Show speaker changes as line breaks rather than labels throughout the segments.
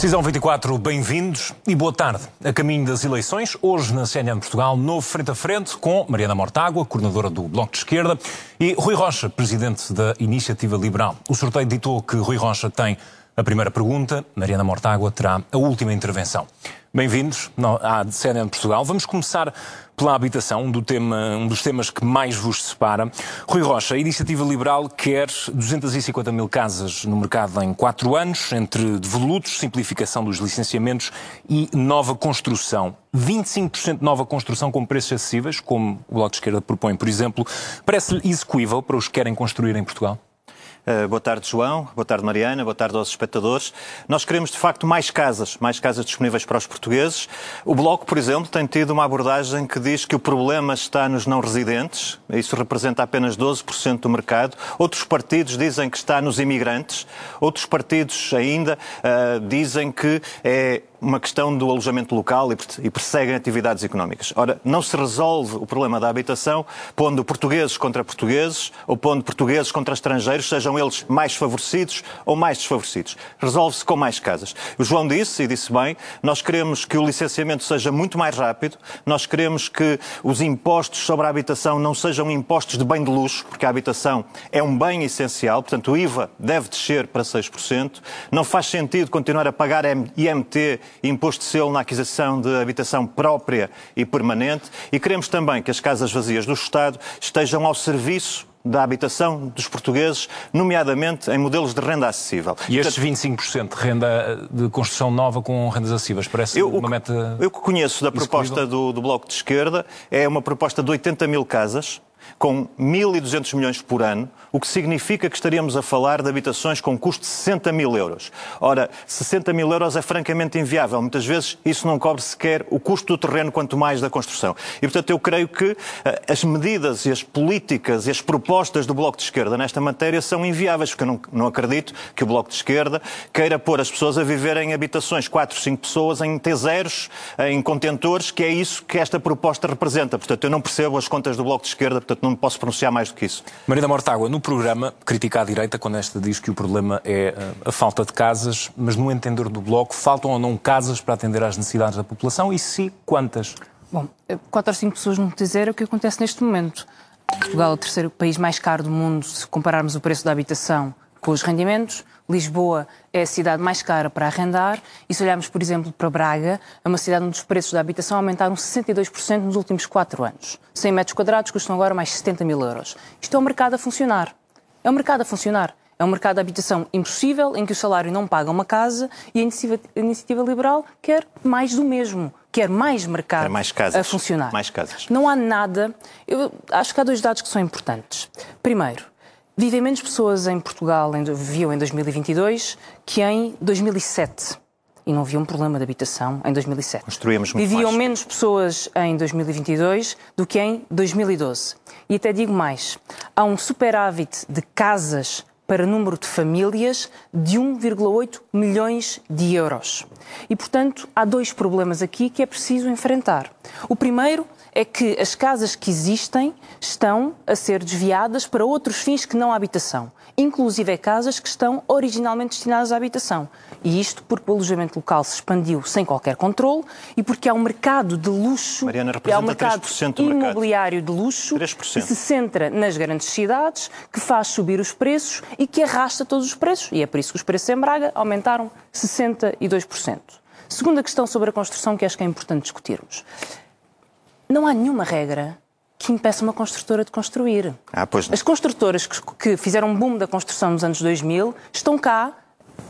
Decisão 24, bem-vindos e boa tarde. A caminho das eleições, hoje na CNN Portugal, novo frente a frente com Mariana Mortágua, coordenadora do Bloco de Esquerda, e Rui Rocha, presidente da Iniciativa Liberal. O sorteio ditou que Rui Rocha tem a primeira pergunta, Mariana Mortágua terá a última intervenção. Bem-vindos à CNN Portugal. Vamos começar pela habitação, um, do tema, um dos temas que mais vos separa. Rui Rocha, a Iniciativa Liberal quer 250 mil casas no mercado em quatro anos, entre devolutos, simplificação dos licenciamentos e nova construção. 25% de nova construção com preços acessíveis, como o Bloco de Esquerda propõe, por exemplo, parece-lhe execuível para os que querem construir em Portugal?
Uh, boa tarde, João. Boa tarde, Mariana. Boa tarde aos espectadores. Nós queremos, de facto, mais casas, mais casas disponíveis para os portugueses. O Bloco, por exemplo, tem tido uma abordagem que diz que o problema está nos não residentes. Isso representa apenas 12% do mercado. Outros partidos dizem que está nos imigrantes. Outros partidos ainda uh, dizem que é uma questão do alojamento local e perseguem atividades económicas. Ora, não se resolve o problema da habitação pondo portugueses contra portugueses ou pondo portugueses contra estrangeiros, sejam eles mais favorecidos ou mais desfavorecidos. Resolve-se com mais casas. O João disse, e disse bem, nós queremos que o licenciamento seja muito mais rápido, nós queremos que os impostos sobre a habitação não sejam impostos de bem de luxo, porque a habitação é um bem essencial, portanto o IVA deve descer para 6%. Não faz sentido continuar a pagar IMT imposto de selo na aquisição de habitação própria e permanente e queremos também que as casas vazias do Estado estejam ao serviço da habitação dos portugueses, nomeadamente em modelos de renda acessível.
E estes 25% de renda de construção nova com rendas acessíveis, parece eu, uma meta.
Eu que conheço da proposta do, do Bloco de Esquerda, é uma proposta de 80 mil casas com 1.200 milhões por ano, o que significa que estaríamos a falar de habitações com custo de 60 mil euros. Ora, 60 mil euros é francamente inviável. Muitas vezes isso não cobre sequer o custo do terreno, quanto mais da construção. E, portanto, eu creio que uh, as medidas e as políticas e as propostas do Bloco de Esquerda nesta matéria são inviáveis, porque eu não, não acredito que o Bloco de Esquerda queira pôr as pessoas a viver em habitações, 4, 5 pessoas, em T0s, em contentores, que é isso que esta proposta representa. Portanto, eu não percebo as contas do Bloco de Esquerda, portanto, não me posso pronunciar mais do que isso.
Marina Mortágua, no programa, critica a direita quando esta diz que o problema é eh, a falta de casas, mas no entender do Bloco, faltam ou não casas para atender às necessidades da população e se quantas?
Bom, quatro ou cinco pessoas não dizer é o que acontece neste momento. Portugal é o terceiro país mais caro do mundo se compararmos o preço da habitação com os rendimentos. Lisboa é a cidade mais cara para arrendar e se olharmos, por exemplo, para Braga, é uma cidade onde os preços da habitação aumentaram 62% nos últimos 4 anos. 100 metros quadrados custam agora mais 70 mil euros. Isto é um mercado a funcionar. É um mercado a funcionar. É um mercado de habitação impossível, em que o salário não paga uma casa e a iniciativa, a iniciativa liberal quer mais do mesmo. Quer mais mercado quer
mais casas,
a funcionar.
Mais casas.
Não há nada. Eu acho que há dois dados que são importantes. Primeiro, Vivem menos pessoas em Portugal, viviam em 2022, que em 2007. E não havia um problema de habitação em 2007.
Construímos muito
Viviam
mais.
menos pessoas em 2022 do que em 2012. E até digo mais: há um superávit de casas para número de famílias de 1,8 milhões de euros. E, portanto, há dois problemas aqui que é preciso enfrentar. O primeiro é que as casas que existem estão a ser desviadas para outros fins que não a habitação, inclusive casas que estão originalmente destinadas à habitação. E isto porque o alojamento local se expandiu sem qualquer controle e porque há um mercado de luxo,
Mariana,
há um
mercado
imobiliário de luxo 3%. que se centra nas grandes cidades, que faz subir os preços e que arrasta todos os preços. E é por isso que os preços em Braga aumentaram 62%. Segunda questão sobre a construção que acho que é importante discutirmos. Não há nenhuma regra que impeça uma construtora de construir.
Ah,
As construtoras que, que fizeram um boom da construção nos anos 2000 estão cá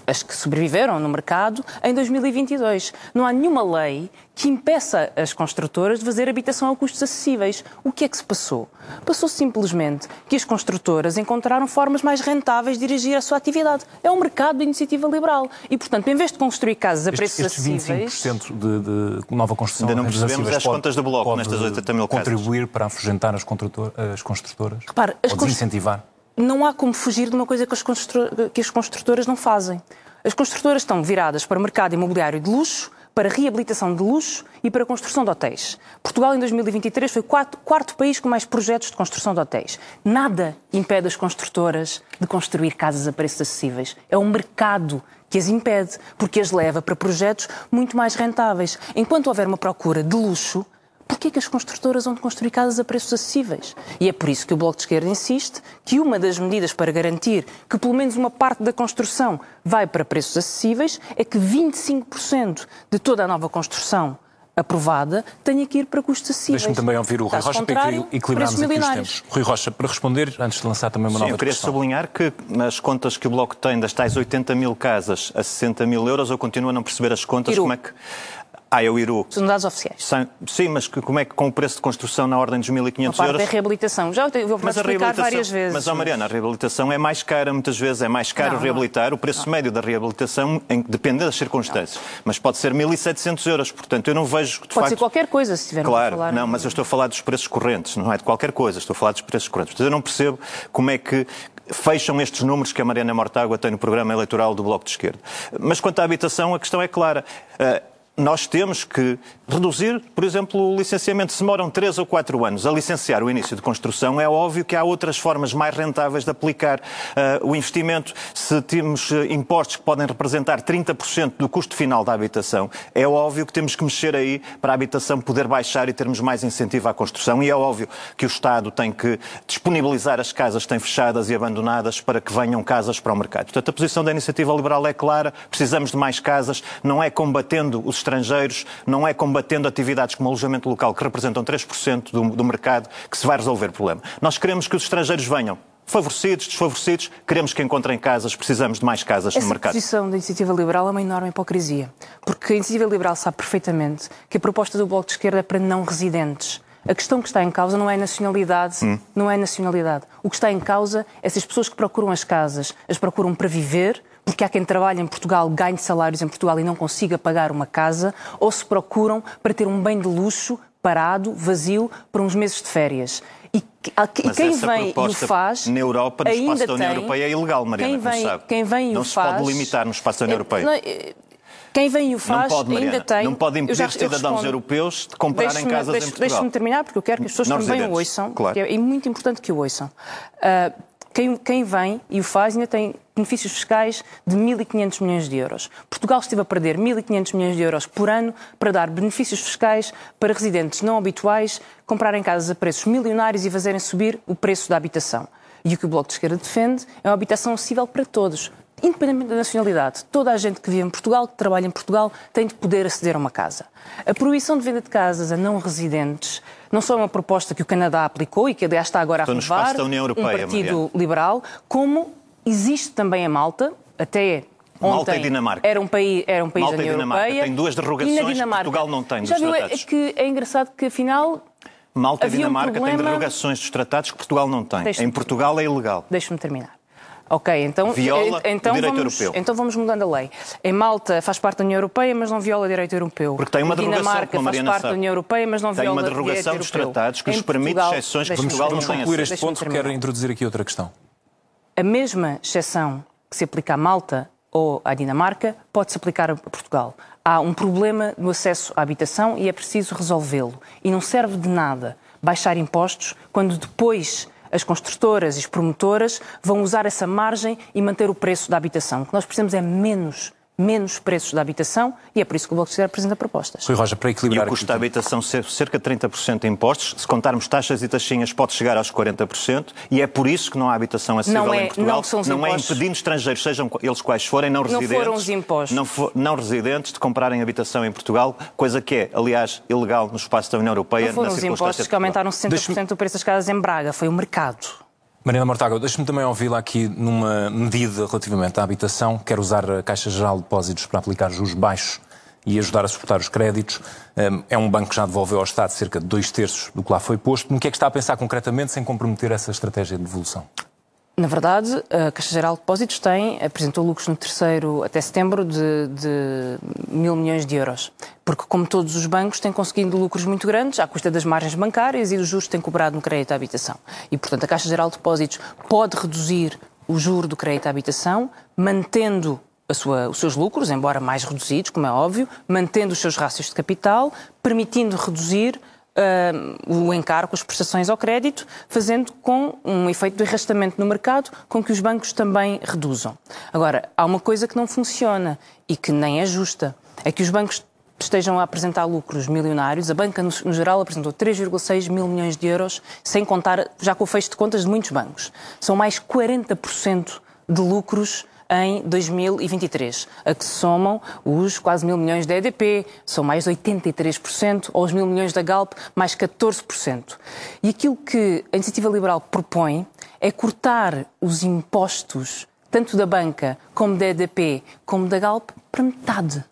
as que sobreviveram no mercado, em 2022. Não há nenhuma lei que impeça as construtoras de fazer habitação a custos acessíveis. O que é que se passou? Passou simplesmente que as construtoras encontraram formas mais rentáveis de dirigir a sua atividade. É um mercado de iniciativa liberal. E, portanto, em vez de construir casas a preços
estes,
acessíveis...
25% de, de nova construção...
Ainda não percebemos as pode, contas do Bloco nestas 80 mil
casas. contribuir para afugentar as, as construtoras?
Repare,
as ou desincentivar?
Não há como fugir de uma coisa que as, que as construtoras não fazem. As construtoras estão viradas para o mercado imobiliário de luxo para reabilitação de luxo e para construção de hotéis. Portugal, em 2023, foi o quarto, país com mais projetos de construção de hotéis. Nada impede as construtoras de construir casas a preços acessíveis. É o mercado que as impede, porque as leva para projetos muito mais rentáveis. Enquanto houver uma procura de luxo, porquê que as construtoras vão construir casas a preços acessíveis? E é por isso que o Bloco de Esquerda insiste que uma das medidas para garantir que pelo menos uma parte da construção vai para preços acessíveis é que 25% de toda a nova construção aprovada tenha que ir para custos acessíveis.
Deixe-me também ouvir o Rui Rocha para equilibrarmos aqui os tempos. Rui Rocha, para responder, antes de lançar também uma
Sim,
nova
eu queria sublinhar que nas contas que o Bloco tem das tais 80 mil casas a 60 mil euros, eu continuo a não perceber as contas,
Iru.
como é que... Ah, é o Iru.
São dados oficiais.
Sem- Sim, mas que- como é que com o preço de construção na ordem dos
A
1.500
parte
euros...
da reabilitação. Já eu vou
Mas a reabilitação,
várias vezes.
mas, ó Mariana, a reabilitação é mais cara muitas vezes, é mais caro
Não, não.
reabilitar. O preço médio da reabilitação em, depende das circunstâncias, mas pode ser 1.700 euros. Portanto, eu não vejo que de
Pode ser
facto...
qualquer coisa, se estivermos
Claro,
a falar.
não, mas eu estou a falar dos preços correntes, não é de qualquer coisa, estou a falar dos preços correntes. Portanto, eu não percebo como é que fecham estes números que a Mariana Mortágua tem no programa eleitoral do Bloco de Esquerda. Mas quanto à habitação, a questão é clara. Ah, nós temos que reduzir, por exemplo, o licenciamento. Se demoram 3 ou 4 anos a licenciar o início de construção, é óbvio que há outras formas mais rentáveis de aplicar ah, o investimento. Se temos eh, impostos que podem representar 30% do custo final da habitação, é óbvio que temos que mexer aí para a habitação poder baixar e termos mais incentivo à construção. E é óbvio que o Estado tem que disponibilizar as casas que têm fechadas e abandonadas para que venham casas para o mercado. Portanto, a posição da Iniciativa Liberal é clara, precisamos de mais casas, não é combatendo os estrangeiros, não é combatendo atividades como o alojamento local, que representam 3% do, do mercado, que se vai resolver o problema. Nós queremos que os estrangeiros venham. Favorecidos, desfavorecidos, queremos que encontrem casas, precisamos de mais casas
Essa
no mercado.
posição da Iniciativa Liberal é uma enorme hipocrisia. Porque a Iniciativa Liberal sabe perfeitamente que a proposta do Bloco de Esquerda é para não residentes. A questão que está em causa não é nacionalidade,
Hum.
não é nacionalidade. O que está em causa é se as pessoas que procuram as casas as procuram para viver, porque há quem trabalha em Portugal, ganhe salários em Portugal e não consiga pagar uma casa, ou se procuram para ter um bem de luxo parado, vazio, para uns meses de férias. E, e quem vem e o faz.
na Europa, no espaço da União
tem-
Europeia, é ilegal, Mariana,
Quem vem,
sabe.
quem vem e
Não
o
se
faz.
pode limitar no espaço da União
É,
Europeia.
não, é, Quem vem e o faz
não pode, Mariana.
ainda tem.
Não pode
Eu
impedir
já-
os
eu
cidadãos
respondo.
europeus de comprarem casas
deixe-
em Portugal.
Deixe-me terminar, porque eu quero que as pessoas
Não
também o ouçam,
claro.
que é, é muito importante que o ouçam. Ah, quem, quem vem e o faz ainda tem benefícios fiscais de 1.500 milhões de euros. Portugal esteve a perder 1.500 milhões de euros por ano para dar benefícios fiscais para residentes não habituais comprarem casas a preços milionários e fazerem subir o preço da habitação. E o que o Bloco de Esquerda defende é uma habitação acessível para todos. Independentemente da nacionalidade, toda a gente que vive em Portugal, que trabalha em Portugal, tem de poder aceder a uma casa. A proibição de venda de casas a não residentes não só é uma proposta que o Canadá aplicou e que aliás está agora
Estou
a
no
renovar
da União
um
Europeia,
partido
Mariana.
liberal, como existe também a Malta, até ontem
Malta e Dinamarca.
era um país, era um país
Malta
da
e
União
Dinamarca
Europeia.
têm duas derrogações
e
que
Dinamarca,
Portugal não tem
Já viu, é que é engraçado que afinal
Malta e
havia um
Dinamarca têm
problema-
derrogações dos tratados que Portugal não tem.
Deixa-me-
Em Portugal é ilegal.
Deixe-me terminar. Ok, então,
Viola
eh, então
o direito
vamos,
europeu.
Então vamos mudando a lei. Em Malta faz parte da União Europeia, mas não viola o direito europeu.
Porque tem uma derrogação,
Dinamarca
a
faz parte
sabe.
da União Europeia, mas não
Tem
viola
uma
o direito
derrogação dos
europeu.
tratados que lhes permite
Portugal-
exceções que Portugal não
Vamos
tem
concluir este ponto,
terminar.
quero introduzir aqui outra questão.
A mesma exceção que se aplica à Malta ou à Dinamarca pode-se aplicar a Portugal. Há um problema no acesso à habitação e é preciso resolvê-lo. E não serve de nada baixar impostos quando depois as construtoras e as promotoras vão usar essa margem e manter o preço da habitação. O que nós precisamos é menos, menos preços da habitação e é por isso que o Bloco de Esquerda apresenta propostas.
Rui Rocha, para
E
equilibrar
o custo da habitação ser cerca de 30% de impostos. Se contarmos taxas e taxinhas, pode chegar aos 40%. E é por isso que não há habitação acessível
Não é-
em Portugal.
não são os
é
impostos.
impedindo estrangeiros, sejam eles quais forem, não
Não
residentes.
foram os impostos.
Não, fo- não residentes, de comprarem habitação em Portugal, coisa que é, aliás, ilegal no espaço da União Europeia.
Não foram
na
os impostos que aumentaram
Portugal.
60% do preço das casas em Braga, foi o mercado.
Mariana Mortágua, deixe-me também ouvi-la aqui numa medida relativamente à habitação. Quer usar a Caixa Geral de Depósitos para aplicar juros baixos e ajudar a suportar os créditos. Hum, É um banco que já devolveu ao Estado cerca de dois terços do que lá foi posto. No que é que está a pensar concretamente sem comprometer essa estratégia de devolução?
Na verdade, a Caixa Geral de Depósitos tem, apresentou lucros no terceiro até setembro de, de mil milhões de euros. Porque, como todos os bancos, têm conseguido lucros muito grandes à custa das margens bancárias e dos juros que têm cobrado no crédito à habitação. E, portanto, a Caixa Geral de Depósitos pode reduzir o juro do crédito à habitação, mantendo sua, os seus lucros, embora mais reduzidos, como é óbvio, mantendo os seus rácios de capital, permitindo reduzir uh, o encargo, as prestações ao crédito, fazendo com um efeito de arrastamento no mercado, com que os bancos também reduzam. Agora, há uma coisa que não funciona e que nem é justa, é que os bancos estejam a apresentar lucros milionários. A banca, no, no geral, apresentou 3,6 mil milhões de euros, sem contar, já com o fecho de contas de muitos bancos. São mais 40% de lucros em 2023, a que se somam os quase mil milhões da EDP, são mais 83%, ou os mil milhões da Galp, mais 14%. E aquilo que a Iniciativa Liberal propõe é cortar os impostos, tanto da banca, como da EDP, como da Galp, para metade.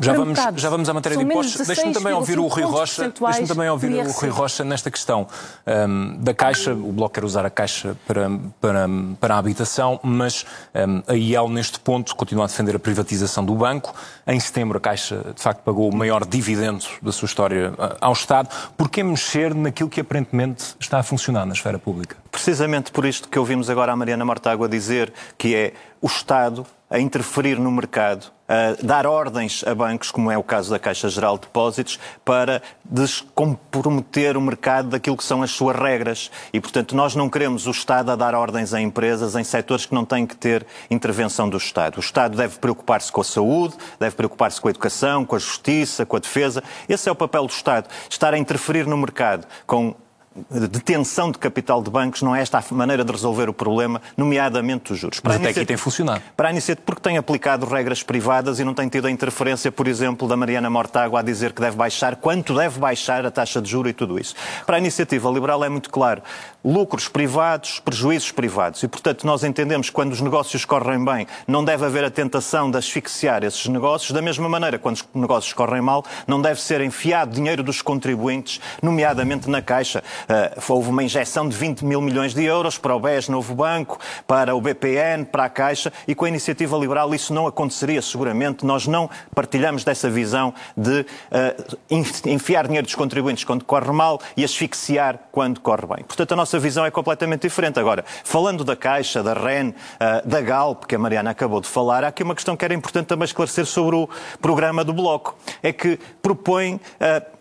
Já vamos, já vamos à matéria São de impostos. Deixe-me também ouvir o Rui Rocha. Deixe-me também ouvir o Rui Rocha nesta questão um, da Caixa. O Bloco quer usar a Caixa para, para, para a habitação, mas um, a IEL, neste ponto, continua a defender a privatização do banco. Em setembro, a Caixa, de facto, pagou o maior dividendo da sua história uh, ao Estado. Por que mexer naquilo que aparentemente está a funcionar na esfera pública?
Precisamente por isto que ouvimos agora a Mariana Mortágua dizer, que é o Estado a interferir no mercado, a dar ordens a bancos, como é o caso da Caixa Geral de Depósitos, para descomprometer o mercado daquilo que são as suas regras. E, portanto, nós não queremos o Estado a dar ordens a empresas em setores que não têm que ter intervenção do Estado. O Estado deve preocupar-se com a saúde, deve preocupar-se com a educação, com a justiça, com a defesa. Esse é o papel do Estado. Estar a interferir no mercado com detenção de capital de bancos não é esta a maneira de resolver o problema, nomeadamente os juros.
Mas até aqui tem funcionado.
Para a iniciativa, porque tem aplicado regras privadas e não tem tido a interferência, por exemplo, da Mariana Mortágua a dizer que deve baixar, quanto deve baixar a taxa de juro e tudo isso. Para a iniciativa liberal é muito claro, lucros privados, prejuízos privados. E, portanto, nós entendemos que quando os negócios correm bem, não deve haver a tentação de asfixiar esses negócios. Da mesma maneira, quando os negócios correm mal, não deve ser enfiado dinheiro dos contribuintes, nomeadamente na Caixa. Uh, houve uma injeção de 20 mil milhões de euros para o BES Novo Banco, para o BPN, para a Caixa, e com a iniciativa liberal isso não aconteceria seguramente. Nós não partilhamos dessa visão de uh, enfiar dinheiro dos contribuintes quando corre mal e asfixiar quando corre bem. Portanto, a nossa visão é completamente diferente. Agora, falando da Caixa, da REN, uh, da Galp, que a Mariana acabou de falar, há aqui uma questão que era importante também esclarecer sobre o programa do Bloco. É que propõe. Uh,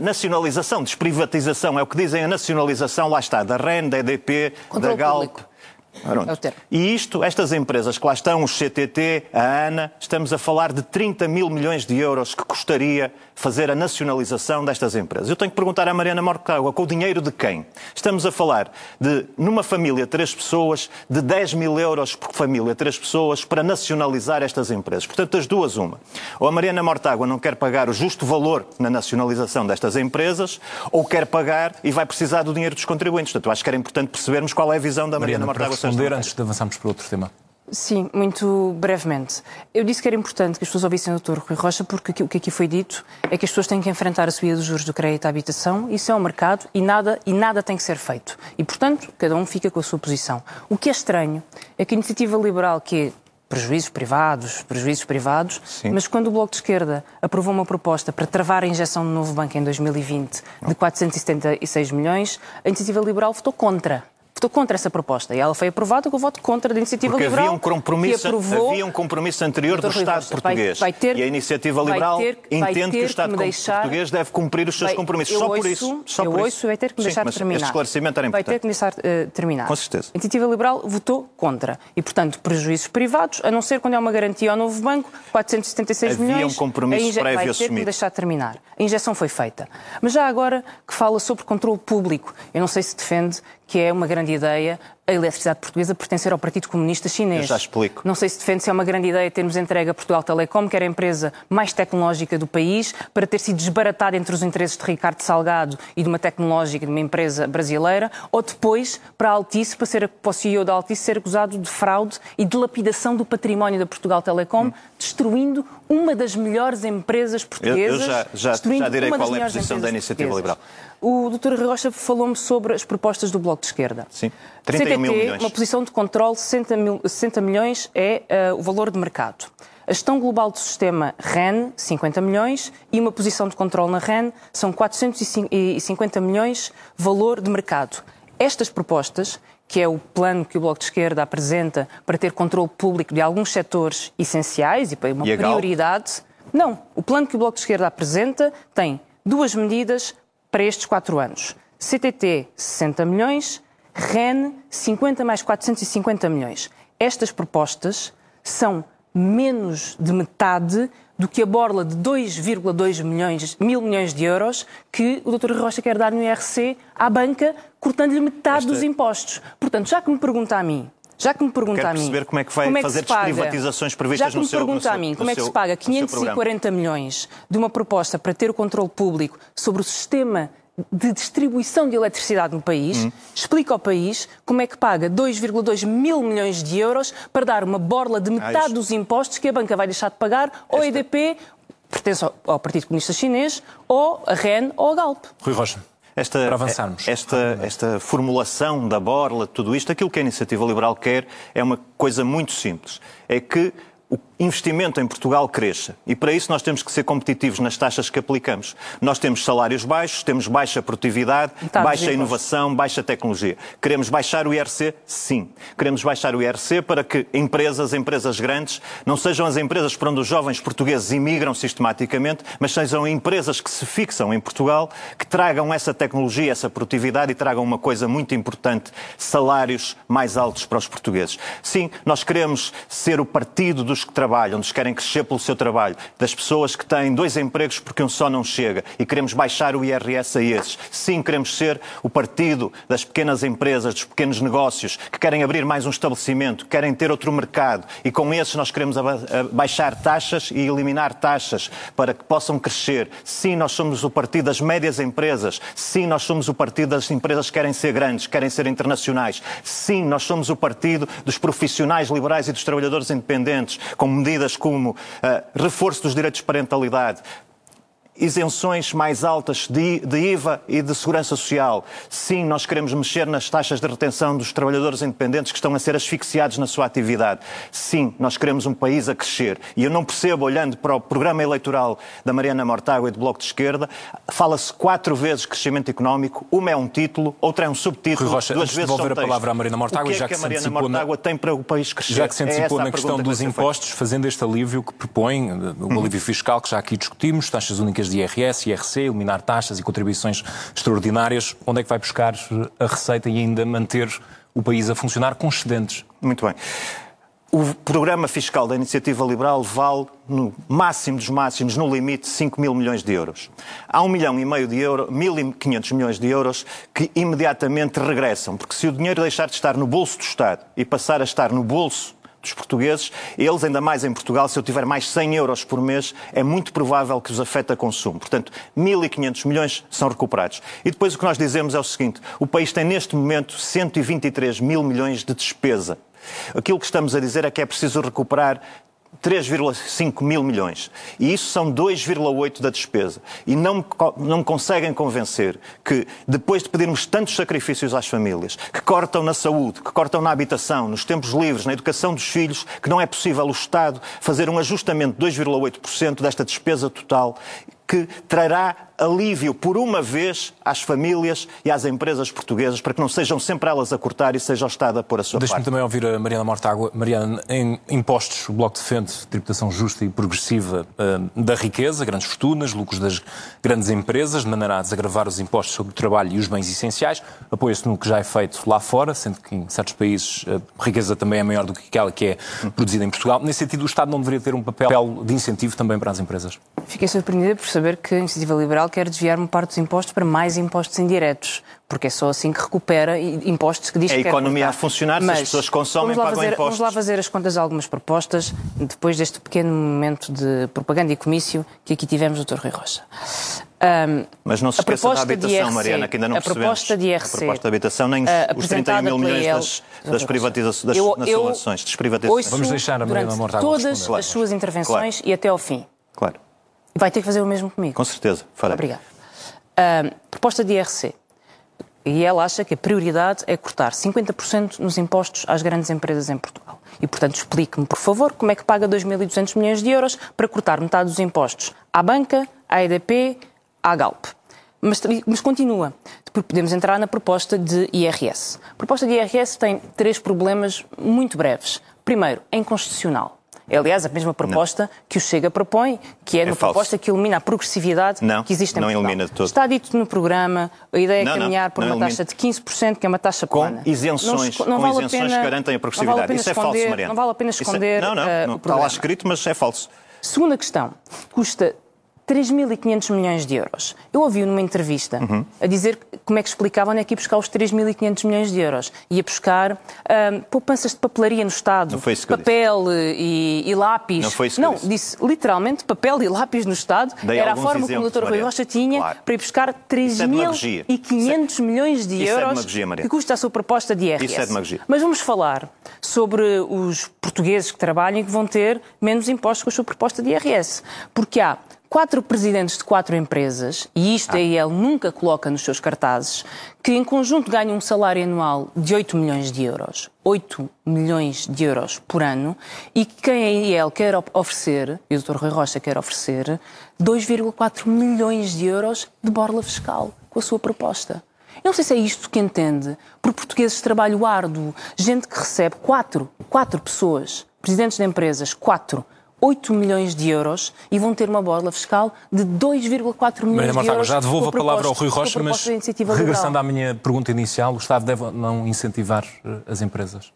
nacionalização, desprivatização, é o que dizem a nacionalização, lá está, da REN, da EDP,
Controle
da Galp.
Público.
É e isto, estas empresas que lá estão, os CTT, a ANA, estamos a falar de 30 mil milhões de euros que custaria fazer a nacionalização destas empresas. Eu tenho que perguntar à Mariana Mortágua, com o dinheiro de quem? Estamos a falar de, numa família, três pessoas, de 10 mil euros por família, três pessoas, para nacionalizar estas empresas. Portanto, das duas, uma. Ou a Mariana Mortágua não quer pagar o justo valor na nacionalização destas empresas, ou quer pagar e vai precisar do dinheiro dos contribuintes. Portanto, eu acho que era importante percebermos qual é a visão da Mariana, Mariana Mortágua
responder antes de avançarmos para outro tema?
Sim, muito brevemente. Eu disse que era importante que as pessoas ouvissem o Dr. Rui Rocha, porque o que aqui foi dito é que as pessoas têm que enfrentar a subida dos juros do crédito à habitação, isso é um mercado e nada, e nada tem que ser feito. E, portanto, cada um fica com a sua posição. O que é estranho é que a iniciativa liberal, que é prejuízos privados, prejuízos privados, Sim. mas quando o Bloco de Esquerda aprovou uma proposta para travar a injeção do novo banco em 2020 de 476 milhões, a iniciativa liberal votou contra votou contra essa proposta e ela foi aprovada com o voto contra da Iniciativa
Porque
Liberal.
Havia um compromisso, aprovou... havia um compromisso anterior do Estado português. Vai, vai ter, e a Iniciativa Liberal ter, entende que o Estado que deixar... português deve cumprir os seus vai, compromissos. Só
ouço,
por isso. Só
eu
por
ouço, isso. vai ter que me deixar
Sim,
terminar. Este
esclarecimento era importante.
Vai ter que me deixar uh, terminar.
Com certeza.
A Iniciativa Liberal votou contra. E, portanto, prejuízos privados, a não ser quando é uma garantia ao novo banco, 476
havia
milhões.
Havia um compromisso prévio
vai
assumido.
ter que me deixar terminar. A injeção foi feita. Mas já agora que fala sobre controle público, eu não sei se defende que é uma grande ideia a eletricidade portuguesa pertencer ao Partido Comunista Chinês.
Eu já explico.
Não sei se defende se é uma grande ideia termos entregue a Portugal Telecom, que era a empresa mais tecnológica do país, para ter sido desbaratada entre os interesses de Ricardo Salgado e de uma tecnológica de uma empresa brasileira, ou depois para a Altice, para, ser, para o CEO da Altice ser acusado de fraude e de lapidação do património da Portugal Telecom, hum. destruindo uma das melhores empresas portuguesas.
Eu, eu já, já, já direi qual é a posição da Iniciativa Liberal.
O Dr. Rocha falou-me sobre as propostas do Bloco de Esquerda.
Sim. 31 CTT, mil milhões.
uma posição de controle, 60, mil, 60 milhões é uh, o valor de mercado. A gestão global do sistema REN, 50 milhões, e uma posição de controle na REN são 450 milhões valor de mercado. Estas propostas que é o plano que o Bloco de Esquerda apresenta para ter controle público de alguns setores essenciais e para uma
e
prioridade. Não. O plano que o Bloco de Esquerda apresenta tem duas medidas para estes quatro anos. CTT, 60 milhões, REN, 50 mais 450 milhões. Estas propostas são menos de metade do que a borla de 2,2 milhões, mil milhões de euros que o Dr. Rocha quer dar no IRC à banca, cortando-lhe metade Esta... dos impostos. Portanto, já que me pergunta a mim, já que me pergunta
Quero
a mim.
perceber como é que vai
é que
fazer desprivatizações previstas
no
seu
Já que me pergunta a mim como é que se paga 540 milhões de uma proposta para ter o controle público sobre o sistema de distribuição de eletricidade no país, hum. explica ao país como é que paga 2,2 mil milhões de euros para dar uma borla de metade ah, dos impostos que a banca vai deixar de pagar ao EDP, pertence ao Partido Comunista Chinês, ou a REN ou a Galp.
Rui Rocha. Esta, para avançarmos.
Esta, esta formulação da borla, tudo isto, aquilo que a Iniciativa Liberal quer é uma coisa muito simples. É que o investimento em Portugal cresça. E para isso nós temos que ser competitivos nas taxas que aplicamos. Nós temos salários baixos, temos baixa produtividade, baixa inovação, baixa tecnologia. Queremos baixar o IRC? Sim. Queremos baixar o IRC para que empresas, empresas grandes, não sejam as empresas para onde os jovens portugueses imigram sistematicamente, mas sejam empresas que se fixam em Portugal, que tragam essa tecnologia, essa produtividade e tragam uma coisa muito importante, salários mais altos para os portugueses. Sim, nós queremos ser o partido dos que trabalham trabalham, nos querem crescer pelo seu trabalho, das pessoas que têm dois empregos porque um só não chega e queremos baixar o IRS a esses. Sim, queremos ser o partido das pequenas empresas, dos pequenos negócios, que querem abrir mais um estabelecimento, querem ter outro mercado e com esses nós queremos baixar taxas e eliminar taxas para que possam crescer. Sim, nós somos o partido das médias empresas. Sim, nós somos o partido das empresas que querem ser grandes, querem ser internacionais. Sim, nós somos o partido dos profissionais liberais e dos trabalhadores independentes, com medidas como uh, reforço dos direitos de parentalidade, isenções mais altas de, de, IVA e de segurança social. Sim, nós queremos mexer nas taxas de retenção dos trabalhadores independentes que estão a ser asfixiados na sua atividade. Sim, nós queremos um país a crescer. E eu não percebo, olhando para o programa eleitoral da Mariana Mortágua e do Bloco de Esquerda, fala-se quatro vezes crescimento económico, uma é um título, outra é um subtítulo,
Rocha,
duas vezes
devolver a palavra à Mariana Mortágua,
o que
é já
que,
que
a Mariana Mortágua na... tem para o país crescer?
Já que se antecipou é na questão dos impostos, fazendo este alívio que propõe, o alívio fiscal que já aqui discutimos, taxas únicas de IRS, IRC, eliminar taxas e contribuições extraordinárias, onde é que vai buscar a receita e ainda manter o país a funcionar com excedentes?
Muito bem. O programa fiscal da Iniciativa Liberal vale, no máximo dos máximos, no limite, 5 mil milhões de euros. Há um milhão e meio de euros, 1.500 milhões de euros que imediatamente regressam, porque se o dinheiro deixar de estar no bolso do Estado e passar a estar no bolso dos portugueses, eles, ainda mais em Portugal, se eu tiver mais 100 euros por mês, é muito provável que os afeta consumo. Portanto, 1.500 milhões são recuperados. E depois o que nós dizemos é o seguinte: o país tem neste momento 123 mil milhões de despesa. Aquilo que estamos a dizer é que é preciso recuperar 3,5 mil milhões. E isso são 2,8 da despesa. E não, não me conseguem convencer que, depois de pedirmos tantos sacrifícios às famílias, que cortam na saúde, que cortam na habitação, nos tempos livres, na educação dos filhos, que não é possível o Estado fazer um ajustamento de 2,8% desta despesa total que trará alívio por uma vez às famílias e às empresas portuguesas para que não sejam sempre elas a cortar e seja o Estado a pôr a sua
Deixe-me
parte.
também ouvir a Mariana Mortágua. Mariana, em impostos, o Bloco defende tributação justa e progressiva uh, da riqueza, grandes fortunas, lucros das grandes empresas, de maneira a desagravar os impostos sobre o trabalho e os bens essenciais. Apoia-se no que já é feito lá fora, sendo que em certos países a riqueza também é maior do que aquela que é produzida em Portugal. Nesse sentido, o Estado não deveria ter um papel de incentivo também para as empresas?
Fiquei surpreendida por saber que a Iniciativa Liberal quer desviar uma parte dos impostos para mais impostos indiretos, porque é só assim que recupera impostos que diz
é
que
a economia a funcionar, Mas, se as pessoas consomem, pagam
fazer,
impostos.
Vamos lá fazer as contas algumas propostas, depois deste pequeno momento de propaganda e comício que aqui tivemos, Dr. Rui Rocha.
Um, Mas não se esqueça da habitação, IRC, Mariana, que ainda não
a proposta de IRC,
a proposta de habitação, nem uh, os 31 mil milhões das, das privatizações, das eu, nacionalizações, desprivatizações.
Vamos deixar a Mariana Mortágua
todas as suas intervenções claro. e até ao fim.
Claro.
Vai ter que fazer o mesmo comigo.
Com certeza, farei.
Obrigada. Uh, proposta de IRC. E ela acha que a prioridade é cortar 50% nos impostos às grandes empresas em Portugal. E, portanto, explique-me, por favor, como é que paga 2.200 milhões de euros para cortar metade dos impostos à banca, à EDP, à Galp. Mas, mas continua. Podemos entrar na proposta de IRS. A proposta de IRS tem três problemas muito breves. Primeiro, é inconstitucional. É, aliás, a mesma proposta não. que o Chega propõe, que é, é uma falso. proposta que elimina a progressividade
não,
que existe em
não
Portugal.
Elimina todo.
Está dito no programa, a ideia não, é caminhar por uma elimina. taxa de 15%, que é uma taxa
plana. Com isenções, não, com isenções pena, que garantem a progressividade. Vale a Isso é
esconder,
falso, Mariana.
Não vale a pena esconder
é, não, não,
uh,
não, Está lá escrito, mas é falso.
Segunda questão. Custa 3.500 milhões de euros. Eu ouvi numa entrevista uhum. a dizer como é que explicava onde é que ia buscar os 3.500 milhões de euros. Ia buscar uh, poupanças de papelaria no Estado,
Não foi isso
papel e, e, lápis.
Não foi isso
Não,
disse.
disse literalmente papel e lápis no Estado.
Dei
Era a forma
como
o Dr. Rui Rocha tinha
claro.
para ir buscar 3.500
é,
milhões de
isso
euros
é
que custa a sua proposta de IRS.
Isso é demagogia.
Mas vamos falar sobre os portugueses que trabalham e que vão ter menos impostos com a sua proposta de IRS. Porque há quatro presidentes de quatro empresas, e isto ah. a IEL nunca coloca nos seus cartazes, que em conjunto ganham um salário anual de 8 milhões de euros. 8 milhões de euros por ano, e que quem a IEL quer oferecer, e o Dr. Rui Rocha quer oferecer, 2,4 milhões de euros de borla fiscal com a sua proposta. Eu não sei se é isto que entende por portugueses de trabalho árduo, gente que recebe quatro, quatro pessoas, presidentes de empresas, quatro, 8 milhões de euros e vão ter uma borla fiscal de 2,4 milhões de euros.
Já devolvo a palavra ao Rui Rocha, mas regressando à minha pergunta inicial, o Estado deve não incentivar eh, as empresas?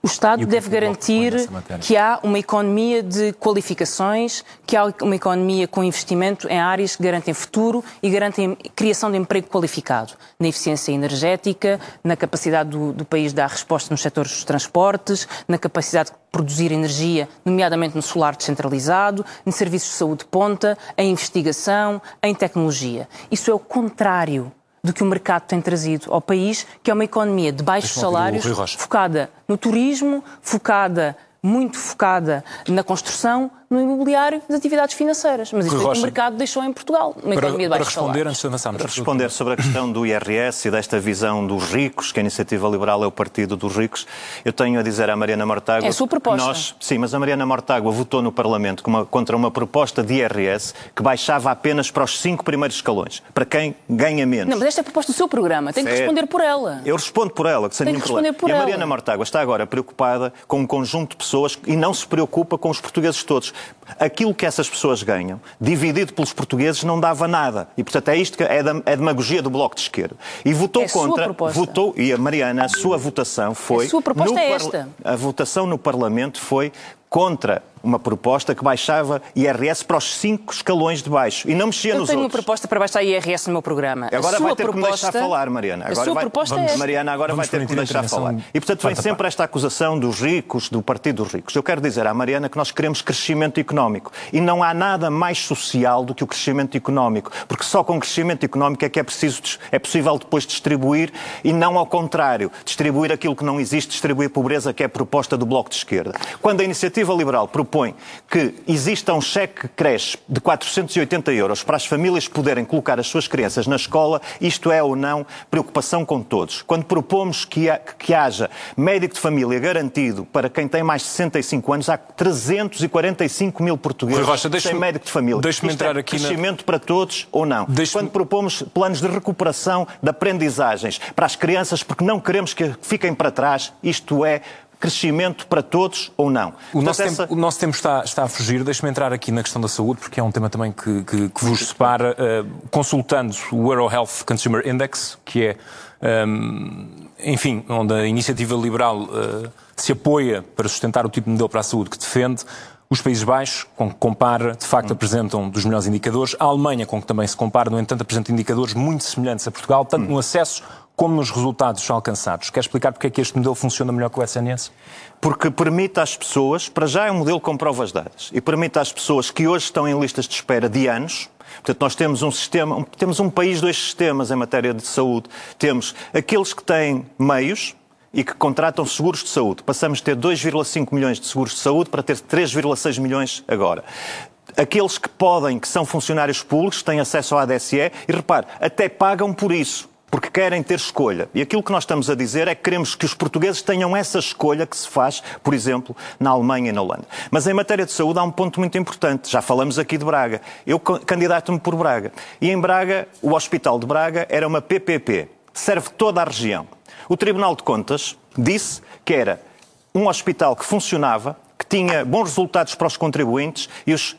O Estado deve garantir que há uma economia de qualificações, que há uma economia com investimento em áreas que garantem futuro e garantem criação de emprego qualificado, na eficiência energética, na capacidade do, do país dar resposta nos setores dos transportes, na capacidade de produzir energia, nomeadamente no solar descentralizado, em serviços de saúde de ponta, em investigação, em tecnologia. Isso é o contrário do que o mercado tem trazido ao país, que é uma economia de baixos salários, focada no turismo, focada muito focada na construção, no imobiliário, nas atividades financeiras. Mas isto é que o mercado deixou em Portugal, uma
para,
economia de
Para responder, antes de avançarmos.
Para responder sobre a questão do IRS e desta visão dos ricos, que a Iniciativa Liberal é o partido dos ricos, eu tenho a dizer à Mariana Mortágua...
É a sua proposta.
Nós, sim, mas a Mariana Mortágua votou no Parlamento uma, contra uma proposta de IRS que baixava apenas para os cinco primeiros escalões, para quem ganha menos.
Não, mas esta é a proposta do seu programa, tem que responder por ela.
Eu respondo por ela, que sem
tem
nenhum
que
problema.
Por
e a
ela.
Mariana Mortágua está agora preocupada com um conjunto de pessoas e não se preocupa com os portugueses todos. Aquilo que essas pessoas ganham, dividido pelos portugueses, não dava nada. E, portanto, é isto que é, da, é demagogia do Bloco de Esquerda. E votou
é
contra. Votou, e a Mariana, a sua votação foi.
A sua proposta é esta.
A votação no Parlamento foi contra uma proposta que baixava IRS para os cinco escalões de baixo e não mexia
Eu
nos
tenho
outros.
uma proposta para baixar IRS no meu programa.
Agora
a
vai ter
proposta,
que me deixar falar, Mariana. Agora
a sua
vai,
proposta
vamos,
é
Mariana agora
vamos
vai ter que me deixar falar. E portanto vem sempre esta acusação dos ricos, do Partido dos Ricos. Eu quero dizer à Mariana que nós queremos crescimento económico e não há nada mais social do que o crescimento económico, porque só com crescimento económico é que é preciso é possível depois distribuir e não ao contrário, distribuir aquilo que não existe, distribuir pobreza, que é a proposta do Bloco de Esquerda. Quando a Iniciativa Liberal propõe que exista um cheque creche de 480 euros para as famílias poderem colocar as suas crianças na escola, isto é ou não preocupação com todos. Quando propomos que, ha, que haja médico de família garantido para quem tem mais de 65 anos, há 345 mil portugueses
Rocha,
sem médico de família.
Deixe-me entrar
é
aqui
crescimento na... para todos ou não? Quando propomos planos de recuperação de aprendizagens para as crianças, porque não queremos que fiquem para trás, isto é crescimento para todos ou não.
O, nosso, essa... tempo, o nosso, tempo, está, está a fugir. Deixe-me entrar aqui na questão da saúde, porque é um tema também que, que, que vos separa. Uh, consultando o Euro Health Consumer Index, que é, um, enfim, onde a iniciativa liberal uh, se apoia para sustentar o tipo de modelo para a saúde que defende, os Países Baixos, com que compara, de facto apresentam dos melhores indicadores. A Alemanha, com que também se compara, no entanto, apresenta indicadores muito semelhantes a Portugal, tanto no acesso como nos resultados alcançados. Quer explicar porque é que este modelo funciona melhor que o SNS?
Porque permite às pessoas, para já é um modelo com provas dadas, e permite às pessoas que hoje estão em listas de espera de anos, Portanto, nós temos um sistema, temos um país, dois sistemas em matéria de saúde. Temos aqueles que têm meios, e que contratam seguros de saúde. Passamos de ter 2,5 milhões de seguros de saúde para ter 3,6 milhões agora aqueles que podem, que são funcionários públicos, têm acesso ao ADSE e, repare, até pagam por isso. Porque querem ter escolha. E aquilo que nós estamos a dizer é que queremos que os portugueses tenham essa escolha que se faz, por exemplo, na Alemanha e na Holanda. Mas em matéria de saúde há um ponto muito importante. Já falamos aqui de Braga. Eu candidato-me por Braga. E em Braga, o Hospital de Braga era uma PPP. Serve toda a região. O Tribunal de Contas disse que era um hospital que funcionava, que tinha bons resultados para os contribuintes e os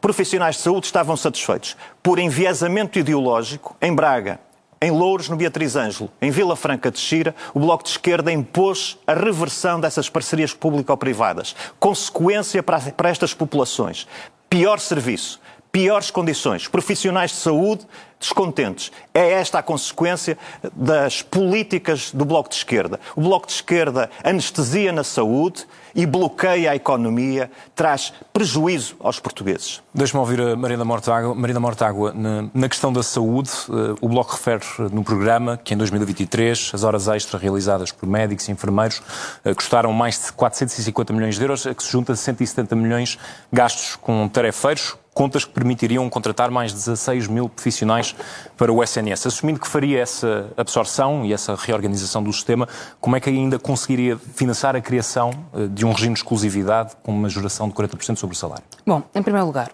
profissionais de saúde estavam satisfeitos. Por enviesamento ideológico, em Braga, em Louros, no Beatriz Ângelo, em Vila Franca de Xira, o Bloco de Esquerda impôs a reversão dessas parcerias público-privadas. Consequência para, para estas populações. Pior serviço, piores condições, profissionais de saúde descontentes. É esta a consequência das políticas do Bloco de Esquerda. O Bloco de Esquerda anestesia na saúde e bloqueia a economia, traz prejuízo aos portugueses.
Deixe-me ouvir a Marina Mortágua. Marina Mortágua, na questão da saúde, eh, o Bloco refere no programa que em 2023 as horas extras realizadas por médicos e enfermeiros eh, custaram mais de 450 milhões de euros, a que se junta 170 milhões gastos com tarefeiros, contas que permitiriam contratar mais de 16 mil profissionais para o SNS. Assumindo que faria essa absorção e essa reorganização do sistema, como é que ainda conseguiria financiar a criação eh, de um regime de exclusividade com uma majoração de 40% sobre o salário?
Bom, em primeiro lugar,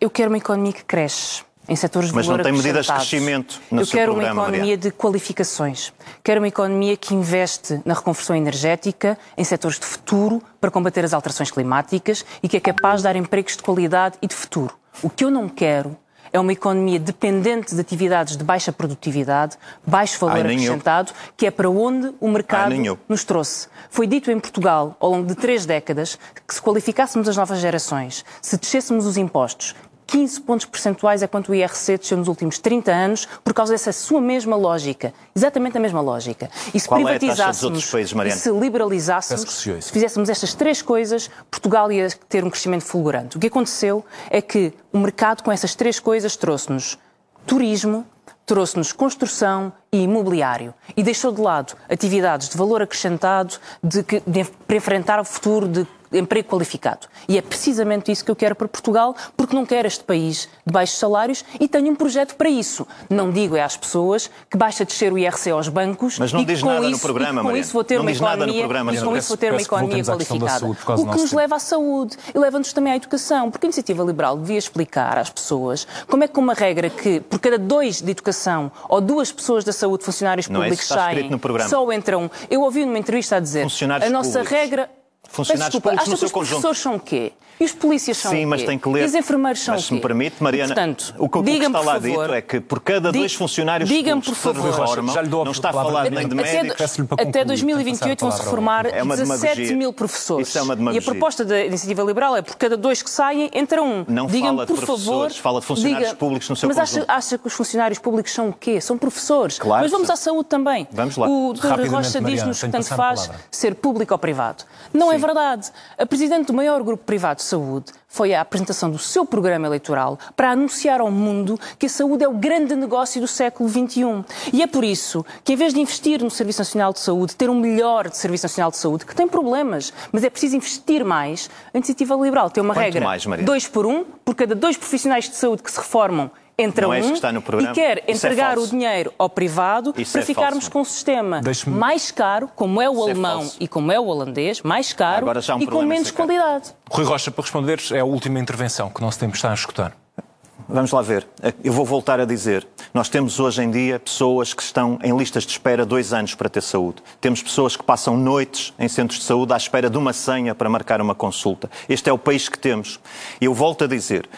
eu quero uma economia que cresce em setores de
Mas não tem medidas de crescimento no
Eu
seu
quero
programa,
uma economia
Maria.
de qualificações. Quero uma economia que investe na reconversão energética, em setores de futuro, para combater as alterações climáticas e que é capaz de dar empregos de qualidade e de futuro. O que eu não quero é uma economia dependente de atividades de baixa produtividade, baixo valor
Ai, nem eu.
acrescentado, que é para onde o mercado
Ai,
nos trouxe. Foi dito em Portugal, ao longo de três décadas, que se qualificássemos as novas gerações, se descêssemos os impostos, 15 pontos percentuais é quanto o IRC desceu nos últimos 30 anos por causa dessa sua mesma lógica. Exatamente a mesma lógica. E se
Qual é
privatizássemos
outros países,
e se liberalizássemos,
se
se fizéssemos estas três coisas, Portugal ia ter um crescimento fulgurante. O que aconteceu é que o mercado com essas três coisas trouxe-nos turismo, trouxe-nos construção e imobiliário e deixou de lado atividades de valor acrescentado de que, de- para enfrentar o futuro de emprego qualificado. E é precisamente isso que eu quero para Portugal, porque não quero este país de baixos salários e tenho um projeto para isso. Não digo é às pessoas que basta descer o IRC aos bancos
Mas não
e
diz
com
nada no
isso,
programa,
e que com isso vou ter
Não
uma
diz nada no
economia,
programa,
e com isso vou ter uma economia qualificada.
saúde
O que nos
tempo.
leva à saúde e leva-nos também à educação, porque a Iniciativa Liberal devia explicar às pessoas como é que uma regra que por cada dois de educação ou duas pessoas da saúde, funcionários
Não é
públicos
escrito
saem,
no programa.
só entram. Eu ouvi numa entrevista a dizer a nossa
públicos.
regra.
Funcionários
desculpa,
públicos no
acha que
seu
os
conjunto.
professores são o quê? E os polícias são
Sim,
o
mas
quê?
tem que ler.
E os enfermeiros são
Mas
o
se
quê?
me permite, Mariana,
Portanto,
o que, o que está lá
por favor,
dito é que por cada dois funcionários públicos
por
que se
favor.
reformam,
Já lhe dou a
não está a falar nem de
Até,
médicos.
Até
concluir,
2028
para
vão-se reformar
É uma
17
demagogia.
mil professores.
Isso é uma
e a
demagogia.
proposta da Iniciativa Liberal é por cada dois que saem, entra um.
Não fala de
por favor,
professores, fala de funcionários
diga-
públicos no seu
Mas acha,
conjunto.
acha que os funcionários públicos são o quê? São professores.
Claro
Mas vamos à saúde também.
Vamos lá.
O Dr. Rocha diz-nos que tanto faz ser público ou privado. Não é verdade. A Presidente do maior grupo privado de saúde foi à apresentação do seu programa eleitoral para anunciar ao mundo que a saúde é o grande negócio do século XXI. E é por isso que, em vez de investir no Serviço Nacional de Saúde, ter um melhor Serviço Nacional de Saúde, que tem problemas, mas é preciso investir mais, a Iniciativa Liberal tem uma
Quanto
regra
mais, Maria?
dois por um, por cada dois profissionais de saúde que se reformam, entra
Não é
um
isso que está no programa?
e quer
é
entregar o
falso.
dinheiro ao privado
Isso
para
é
ficarmos
falso.
com um sistema mais caro, como é o
Isso é
alemão e como é o holandês, mais caro
Agora já há um
e com menos qualidade.
Rui Rocha, para responder, é a última intervenção que o nosso tempo está a escutar.
Vamos lá ver. Eu vou voltar a dizer. Nós temos hoje em dia pessoas que estão em listas de espera dois anos para ter saúde. Temos pessoas que passam noites em centros de saúde à espera de uma senha para marcar uma consulta. Este é o país que temos. E eu volto a dizer.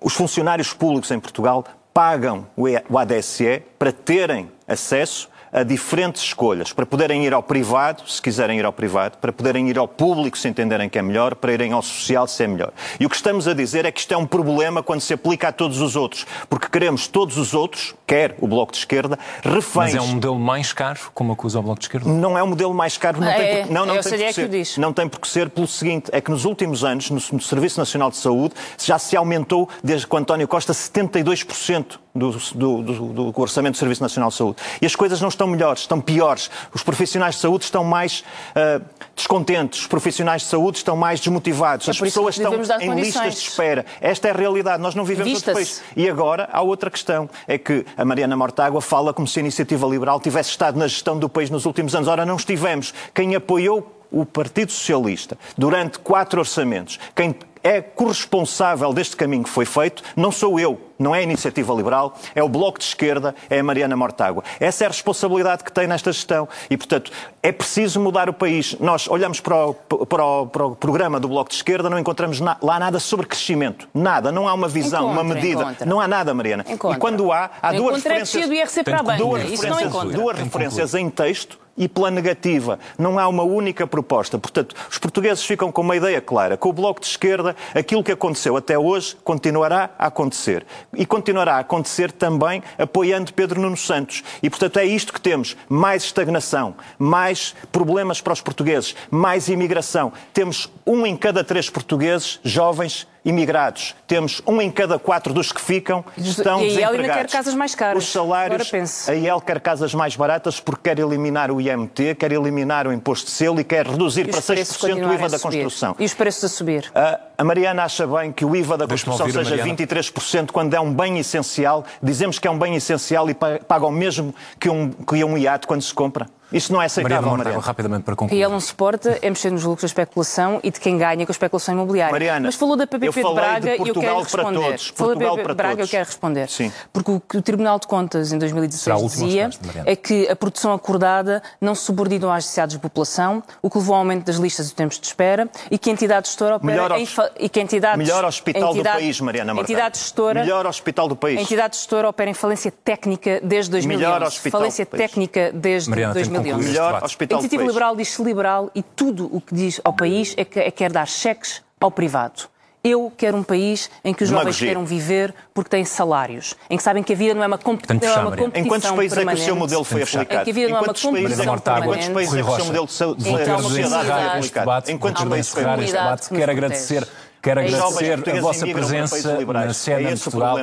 Os funcionários públicos em Portugal pagam o ADSE para terem acesso a diferentes escolhas, para poderem ir ao privado, se quiserem ir ao privado, para poderem ir ao público se entenderem que é melhor, para irem ao social se é melhor. E o que estamos a dizer é que isto é um problema quando se aplica a todos os outros, porque queremos todos os outros, quer o Bloco de Esquerda, reféns.
Mas é um modelo mais caro, como acusa o Bloco de Esquerda?
Não é o modelo mais caro, não
É,
tem por, não, não
eu
tem por
é que
ser. Não tem por que ser pelo seguinte, é que nos últimos anos, no, no Serviço Nacional de Saúde, já se aumentou, desde com António Costa, 72% do, do, do, do, Orçamento do Serviço Nacional de Saúde. E as coisas não estão melhores, estão piores. Os profissionais de saúde estão mais uh, descontentes, os profissionais de saúde estão mais desmotivados,
é
as pessoas estão em listas de espera. Esta é a realidade, nós não vivemos outro país. E agora há outra questão, é que a Mariana Mortágua fala como se a iniciativa liberal tivesse estado na gestão do país nos últimos anos. Ora, não estivemos. Quem apoiou o Partido Socialista durante quatro orçamentos, quem é corresponsável deste caminho que foi feito, não sou eu, não é a Iniciativa Liberal, é o Bloco de Esquerda, é a Mariana Mortágua. Essa é a responsabilidade que tem nesta gestão. E, portanto, é preciso mudar o país. Nós olhamos para o, para o, para o programa do Bloco de Esquerda, não encontramos na, lá nada sobre crescimento. Nada. Não há uma visão,
encontra,
uma medida.
Encontra.
Não há nada, Mariana.
Encontra.
E quando há, há duas referências.
Do IRC para a banca.
Duas
Isso
referências, duas referências em texto e pela negativa. Não há uma única proposta. Portanto, os portugueses ficam com uma ideia clara. Com o Bloco de Esquerda, aquilo que aconteceu até hoje continuará a acontecer. E continuará a acontecer também apoiando Pedro Nuno Santos. E, portanto, é isto que temos. Mais estagnação, mais problemas para os portugueses, mais imigração. Temos um em cada três portugueses jovens imigrados. Temos um em cada quatro dos que ficam estão
e
a
IEL ainda quer casas mais caras.
Os salários, a IEL quer casas mais baratas porque quer eliminar o IMT, quer eliminar o imposto de selo e quer reduzir e para 6% o IVA da construção.
E os preços a subir?
A, a Mariana acha bem que o IVA da construção seja 23% quando é um bem essencial. Dizemos que é um bem essencial e pagam mesmo que um, que um iate quando se compra? Isso não é aceitável, Mariana.
Mariana. rapidamente para concluir.
E ele não suporta é mexer nos lucros da especulação e de quem ganha com a especulação imobiliária.
Mariana,
Mas falou da PPP de Braga
e
eu quero responder.
Todos. Falou
da PPP de Braga eu quero responder.
Sim.
Porque o que o Tribunal de Contas em 2016 dizia é que a produção acordada não se subordina às necessidades de população, o que levou ao aumento das listas e tempos de espera e que a entidade gestora opera
melhor,
em, e que a entidade,
melhor hospital entidade, do país, Mariana Martins.
Entidade gestora,
melhor hospital do país.
A entidade gestora opera em falência técnica desde 2011.
Melhor hospital
falência técnica desde
Mariana,
2011.
Melhor hospital
a iniciativa liberal diz-se liberal e tudo o que diz ao país é que é quer dar cheques ao privado. Eu quero um país em que os jovens queiram viver porque têm salários, em que sabem que a vida não é uma, comp não é uma competição
Em quantos países
permanente,
é que o seu modelo foi aplicado?
Em que a vida não é uma competição permanente.
Em quantos países é que o seu modelo de sociedade foi aplicado? Em quantos países foi
aplicado? Quero agradecer Quero é agradecer a vossa presença na CNN
é
Portugal.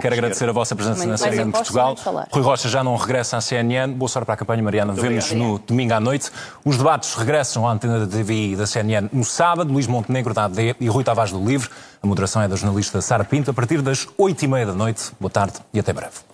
Quero agradecer a vossa presença na CNN Portugal. Rui Rocha já não regressa à CNN. Boa sorte para a campanha, Mariana. Vemos no domingo à noite. Os debates regressam à antena da TV e da CNN no sábado. Luís Montenegro da AD e Rui Tavares do Livre. A moderação é da jornalista Sara Pinto a partir das oito e meia da noite. Boa tarde e até breve.